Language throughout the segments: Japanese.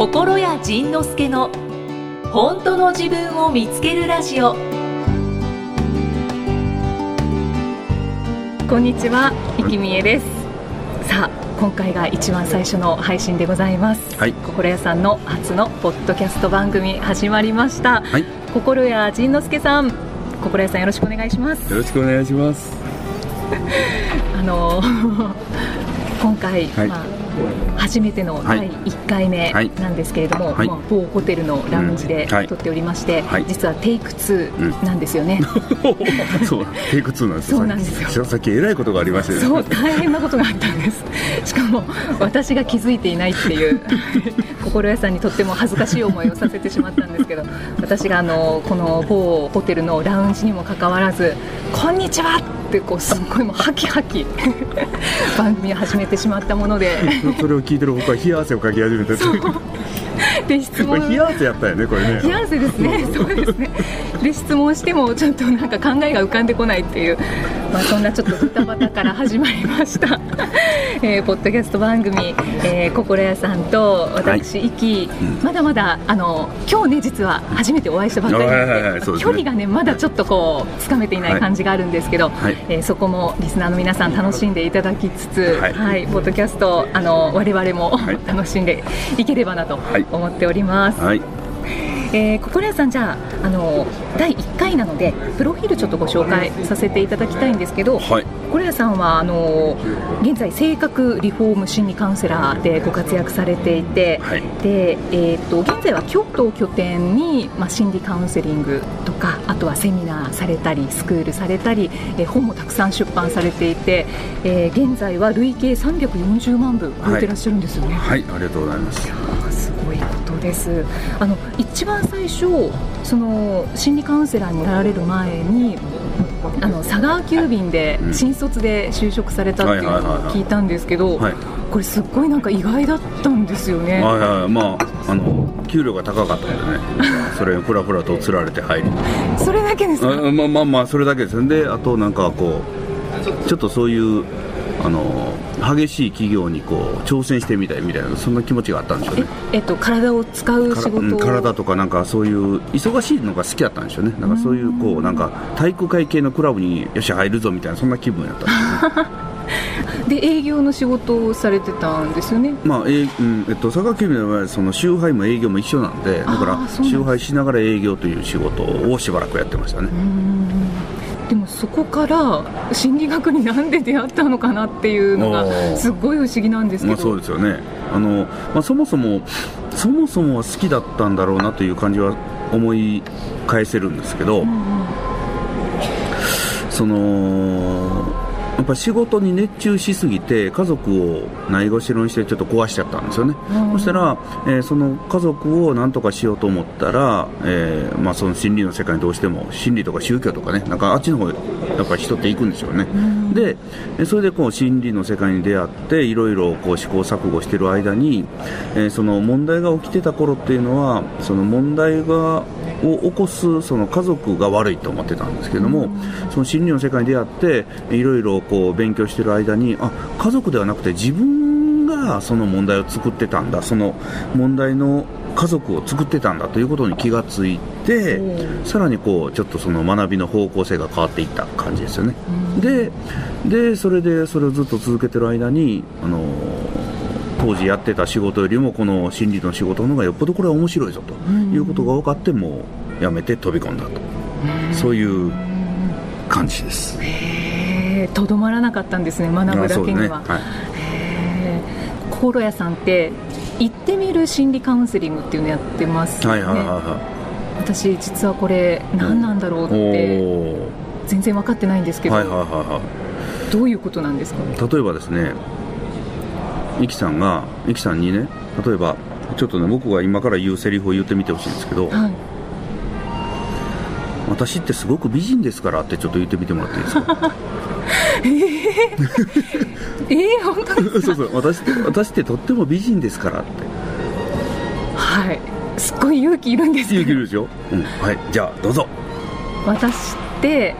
心谷仁之助の本当の自分を見つけるラジオ。こんにちは、生きみえです。さあ、今回が一番最初の配信でございます、はい。心屋さんの初のポッドキャスト番組始まりました、はい。心屋仁之助さん心屋さんよろしくお願いします。よろしくお願いします。あの 今回、はい。まあ、初めてのはい。第1回目はい。なんですけれども、はい。まあ、某ホテルのラウンジで撮っておりまして、はい。実はテイク2なんですよね、そう、テイク2なんですよ。そうなんですよ。さっきえらいことがありましたよね。そう大変なことがあったんです。しかも私が気づいていないっていう 心屋さんにとっても恥ずかしい思いをさせてしまったんですけど私があのこの某ホテルのラウンジにもかかわらず「こんにちは!」ってこうすっごいもうハキハキ 番組を始めてしまったもので それを聞いてる僕は冷や汗をかき始めた。で質問。冷や汗やったよね、これね。冷や汗ですね、そうですね。で質問してもちょっとなんか考えが浮かんでこないっていう、まあそんなちょっとドタバタから始まりました。えーポッドキャスト番組、えー、心屋さんと私、はイキ。うん。まだまだあの今日ね実は初めてお会いしたばっかりで。はい距離がねまだちょっとこうつかめていない感じがあるんですけど、はい。えーそこもリスナーの皆さん楽しんでいただきつつ、は、はいい。ポッドキャストあの我々も、はい。楽しんでいければなとはい思っております。はい。えー、心屋さん、じゃああの第1回なのでプロフィールちょっとご紹介させていただきたいんですけど、はい。心屋さんはあの現在、性格リフォーム心理カウンセラーでご活躍されていて、はい。でえー、と現在は京都を拠点に、まあ、心理カウンセリングとかあとはセミナーされたりスクールされたり、えー本もたくさん出版されていて、えー現在は累計340万部超えてらっしゃるんですよね。はい、ありがとうございます。すごいことです。あの一番最初その心理カウンセラーになられる前に。あの佐川急便でうん新卒で就職されたっていうのを聞いたんですけど、はい。これすっごいなんか意外だったんですよね。はいはい、まあ、あの、給料が高かったんでね。それ、ふらふらと釣られて入り。それだけですか？あまあまあまあ、それだけですよ。で、あと、なんか、こう。ちょっとそういう。あの、激しい企業にこう挑戦してみたいみたいなそんな気持ちがあったんでしょうえね。えっと体を使う仕事を。体とかなんかそういう忙しいのが好きだったんでしょうね。なんかそういうこうなんか体育会系のクラブによし入るぞみたいなそんな気分やったんですよね。で営業の仕事をされてたんですよね。まあえーうんえっと佐川急便の場合はその集配も営業も一緒なんでだから集配しながら営業という仕事をしばらくやってましたねでもそこから心理学になんで出会ったのかなっていうのがすっごい不思議なんですけまど、あそうですよね。あの、まあ、そもそもそもそもは好きだったんだろうなという感じは思い返せるんですけど、うんうん。そのやっぱ仕事に熱中しすぎて家族をないがしろにしてちょっと壊しちゃったんですよね、うん。そしたら、えーその家族を何とかしようと思ったら、えーまあ、その心理の世界にどうしても心理とか宗教とかねなんかあっちの方やっぱり人って行くんですよね、ん。でえーそれでこう心理の世界に出会っていろいろこう試行錯誤してる間に、えーその問題が起きてた頃っていうのはその問題がを起こすその家族が悪いと思ってたんですけども、その心理の世界に出会っていろいろこう勉強してる間にあ家族ではなくて自分がその問題を作ってたんだその問題の家族を作ってたんだということに気がついて、うん。さらにこうちょっとその学びの方向性が変わっていった感じですよね。うん。ででそれでそれをずっと続けてる間にあの当時やってた仕事よりもこの心理の仕事の方がよっぽどこれは面白いぞとん。いうことが分かってもうやめて飛び込んだと。そういう感じです。とどまらなかったんですね学ぶだけには、ね。はい。心屋さんって行ってみる心理カウンセリングっていうのやってますよね、はいはいはいは私実はこれ何なんだろうっい。てお全然分かってないんですけど、はいはいはいはどういうことなんですか？い。例えばですね、イキさんがイキさんにね、例えばちょっとね僕が今から言うセリフを言ってみてほしいんですけど、はい。私ってすごく美人ですからってちょっと言ってみてもらっていいですか？えー、本当ですそうそう私って私ってとっても美人ですからって。はい。すっごい勇気いるんですけど。勇気いるでしょ、うん、はい。じゃあどうぞ。私って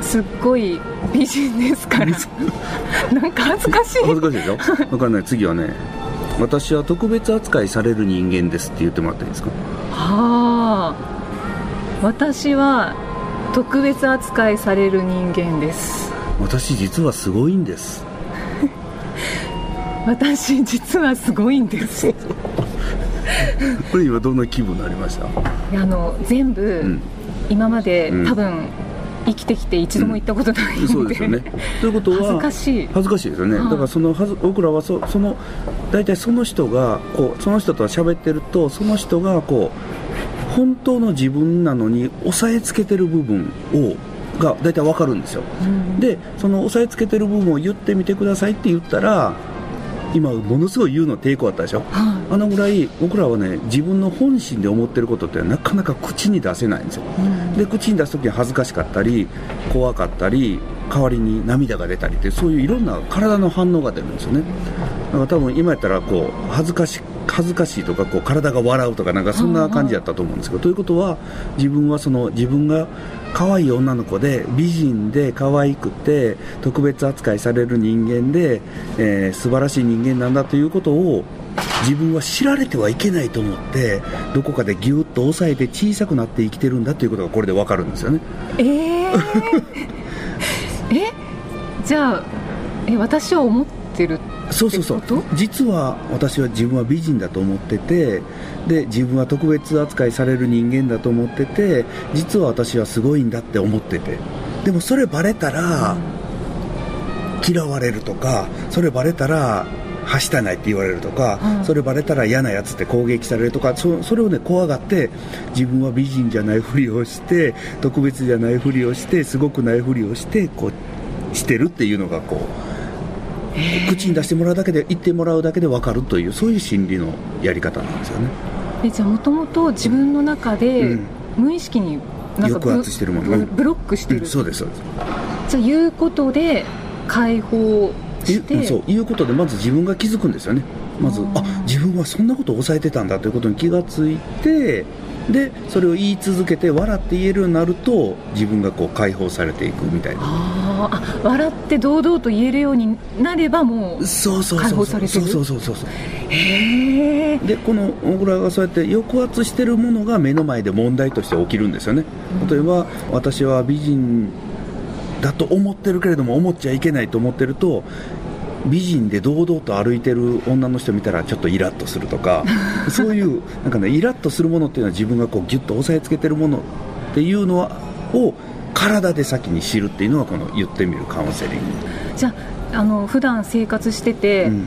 すっごい美人ですから。なんか恥ずかしい。恥ずかしいでしょ？分かんない。次はね私は特別扱いされる人間ですって言ってもらっていいですか？はあ。私は特別扱いされる人間です。私実はすごいんです。私実はすごいんです。これ今どんな気分になりました？あの全部、ん。今まで、うん。多分生きてきて一度も行ったことないんで、そうですよね。ということは恥ずかしい。恥ずかしいですよね、はい。だからそのはず僕らはそその大体その人がこうその人と喋ってるとその人がこう本当の自分なのに押さえつけてる部分をが大体わかるんですよ、うん。でその押さえつけてる部分を言ってみてくださいって言ったら今ものすごい言うの抵抗あったでしょ？はあのぐらい僕らはね自分の本心で思ってることってなかなか口に出せないんですよ。いうん。で口に出す時に恥ずかしかったり怖かったり代わりに涙が出たりってそういういろんな体の反応が出るんですよね。だから多分今やったらこう恥ずかし恥ずかしいとかこう体が笑うとかなんかそんな感じだったと思うんですけどということは自分はその自分が可愛い女の子で美人で可愛くて特別扱いされる人間で、えー素晴らしい人間なんだということを自分は知られてはいけないと思ってどこかでギュッと抑えて小さくなって生きてるんだということがこれで分かるんですよね。えー、えじゃあえ私は思ってるそうそうそう。実は私は自分は美人だと思っててで自分は特別扱いされる人間だと思ってて実は私はすごいんだって思ってて。でもそれバレたら嫌われるとかそれバレたらはしたないって言われるとか、うん。それバレたら嫌なやつって攻撃されるとかそそれをね怖がって自分は美人じゃないふりをして特別じゃないふりをしてすごくないふりをしてこうしてるっていうのがこう口に出してもらうだけで言ってもらうだけで分かるというそういう心理のやり方なんですよね。えじゃあもともと自分の中で、うん。無意識になんかブ抑圧してるもの。ブブロックしてる、うんそうですそうです。じゃあ言うことで解放して。そう。いうことでまず自分が気づくんですよね。まずあ自分はそんなことを抑えてたんだということに気がついてでそれを言い続けて笑って言えるようになると自分がこう解放されていくみたいな。あ笑って堂々と言えるようになればもうそうそう解そうそう。放されてるそうそうそうそう。へえでこの僕らがそうやって抑圧してるものが目の前で問題として起きるんですよね。例えば私は美人だと思ってるけれども思っちゃいけないと思ってると美人で堂々と歩いてる女の人見たらちょっとイラッとするとか そういうなんかねイラッとするものっていうのは自分がこうギュッと押さえつけてるものっていうのはを体で先に知るっていうのがこの言ってみるカウンセリング、じゃああの普段生活してて、うん。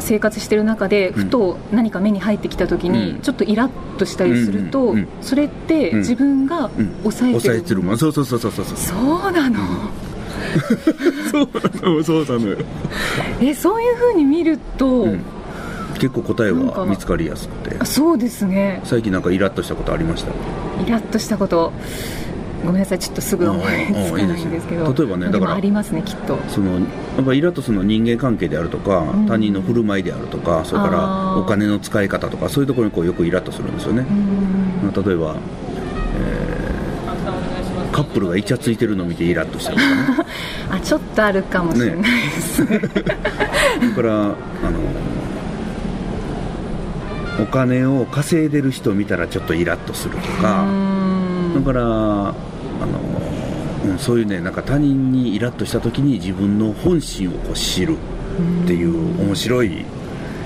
生活してる中でんふと何か目に入ってきた時に、うん。ちょっとイラッとしたりすると、それってうん。自分がうん。抑えてる、抑えてるもの。そうそうそうそうそう。そうそうなの、そうなのそうなのよ。えそういうふうに見ると、うん。結構答えは見つかりやすくて。あそうですね。最近なんかイラッとしたことありました？イラッとしたことごめんなさいちょっとすぐ思いつかないんですけど。例えばねだからありますねきっと。そのやっぱイラッとするのは人間関係であるとか、ん。他人の振る舞いであるとかそれからお金の使い方とかそういうところにこうよくイラッとするんですよね。う、ん。例えば、えーカップルがイチャついてるのを見てイラッとしたりとかね あちょっとあるかもしれないです。ねそれからあのお金を稼いでる人を見たらちょっとイラッとするとか、うん。だからあの、うん、そういうねなんか他人にイラッとした時に自分の本心をこう知るっていう面白い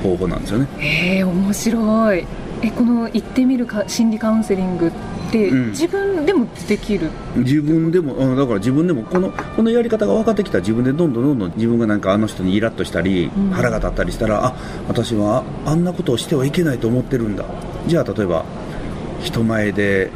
方法なんですよね。へえ面白いえこの行ってみるか心理カウンセリングって、うん。自分でもできる？自分でも、うん、だから自分でもこのこのやり方が分かってきたら自分でどんどんどんどん自分がなんかあの人にイラッとしたり、うん。腹が立ったりしたらあ私はあんなことをしてはいけないと思ってるんだ。じゃあ例えば人前で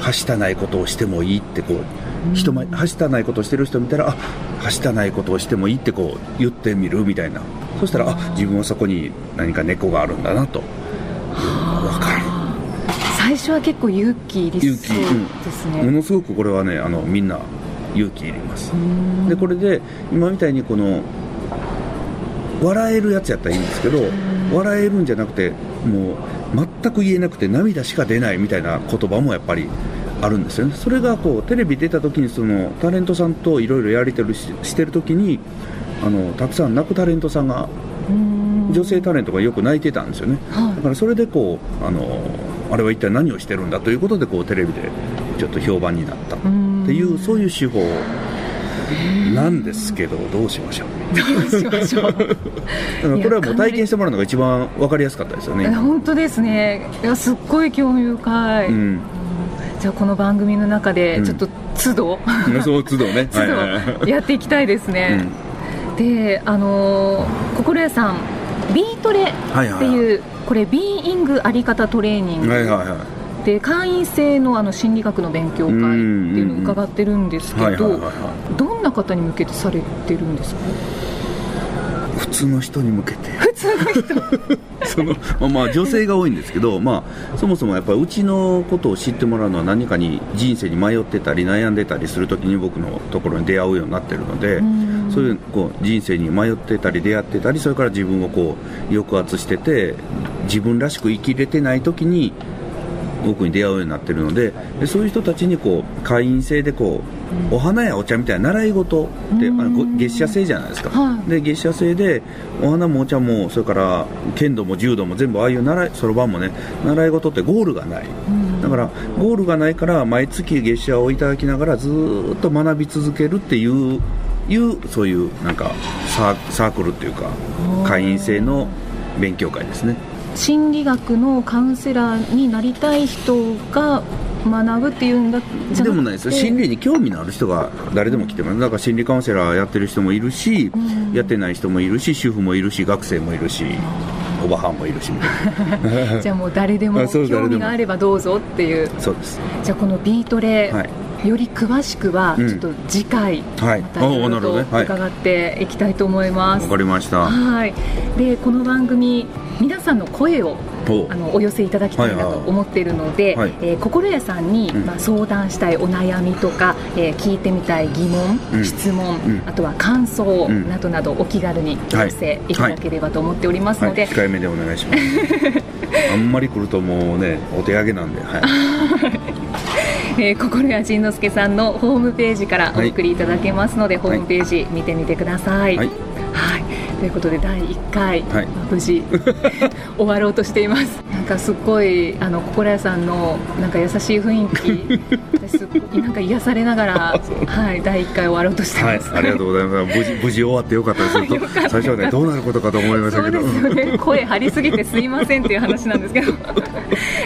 はしたないことをしてもいいってこう人前はしたないことをしてる人見たらあはしたないことをしてもいいってこう言ってみるみたいな。そしたらあ自分はそこに何か猫があるんだなと最初は結構勇気いりそう勇気。うん。ですもね、のすごくこれはねあのみんな勇気いります。うん。でこれで今みたいにこの笑えるやつやったらいいんですけど笑えるんじゃなくてもう全く言えなくて涙しか出ないみたいな言葉もやっぱりあるんですよね。それがこうテレビ出た時にそのタレントさんといろいろやり取りししてる時にあのたくさん泣くタレントさんがうん女性タレントがよく泣いてたんですよね。はだからそれでこうあのあれは一体何をしてるんだということでこうテレビでちょっと評判になったっいうん。ていうそういう手法なんですけどどうしましょう。どうしましょう。これはもう体験してもらうのが一番分かりやすかったですよね。え本当ですね。いやすっごい興味深い、うん。じゃあこの番組の中でうんちょっと都度、そう都度ね。都度やっていきたいですね、であのー心屋さんビートレっていう、これビーイングあり方トレーニング、はいはいはい。で会員制のあの心理学の勉強会っていうのを伺ってるんですけどどんな方に向けてされてるんですか？い普通の人に向けて。普通の人。そのまあまあ女性が多いんですけどまあそもそもやっぱりうちのことを知ってもらうのは何かに人生に迷ってたり悩んでたりするときに僕のところに出会うようになってるのでんそういうこう人生に迷ってたり出会ってたりそれから自分をこう抑圧してて自分らしく生きれてないときに僕に出会うようになってるのででそういう人たちにこう会員制でこう、お花やお茶みたいな習い事であのご月謝制じゃないですか、はい。で月謝制でお花もお茶もそれから剣道も柔道も全部ああいう習いそろばんもね習い事ってゴールがない。だからゴールがないから毎月月謝をいただきながらずーっと学び続けるっていういうそういうなんかサークルっていうか会員制の勉強会ですね。心理学のカウンセラーになりたい人が学ぶっていうんだでもないですよ。心理に興味のある人が誰でも来てます。だから心理カウンセラーやってる人もいるし、うん。やってない人もいるし主婦もいるし学生もいるしおばはんもいるし じゃあもう誰でも あそう誰でも。興味があればどうぞっていう。そうです。じゃあこのビートレ、はいより詳しくはうん。ちょっと次回はい。またいろいと伺っていきたいと思います、わかりました。はい、でこの番組皆さんの声をおあのお寄せいただきたいなと思っているので、はいえー心屋さんに、うん。まあ、相談したいお悩みとか、えー聞いてみたい疑問、うん。質問、うん。あとは感想うん。などなどお気軽にお寄せい。ただければと思っておりますはい。ので、控えめでお願いします。あんまり来るともうねお手上げなんで、はい、えー心屋仁之助さんのホームページからお送りいただけますので、ホームページ見てみてください。はい。はいということで第1回、はい。まあ無事 終わろうとしています。なんかすっごいあの心屋さんのなんか優しい雰囲気 なんか癒されながら、はい、第1回終わろうとしてはいます、、ありがとうございます。無事無事終わってよかったです。最初はねどうなることかと思いましたそうけどですよね。声張りすぎてすいませんっていう話なんですけど。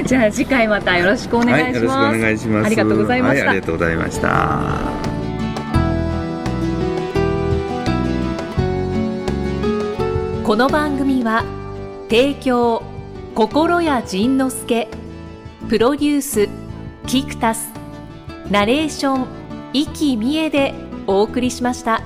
じゃあ次回またよろしくお願いします、はい、よろしくお願いします。ありがとうございました、はい、ありがとうございましたこの番組は提供心谷仁之助プロデュースキクタスナレーション生きみえでお送りしました。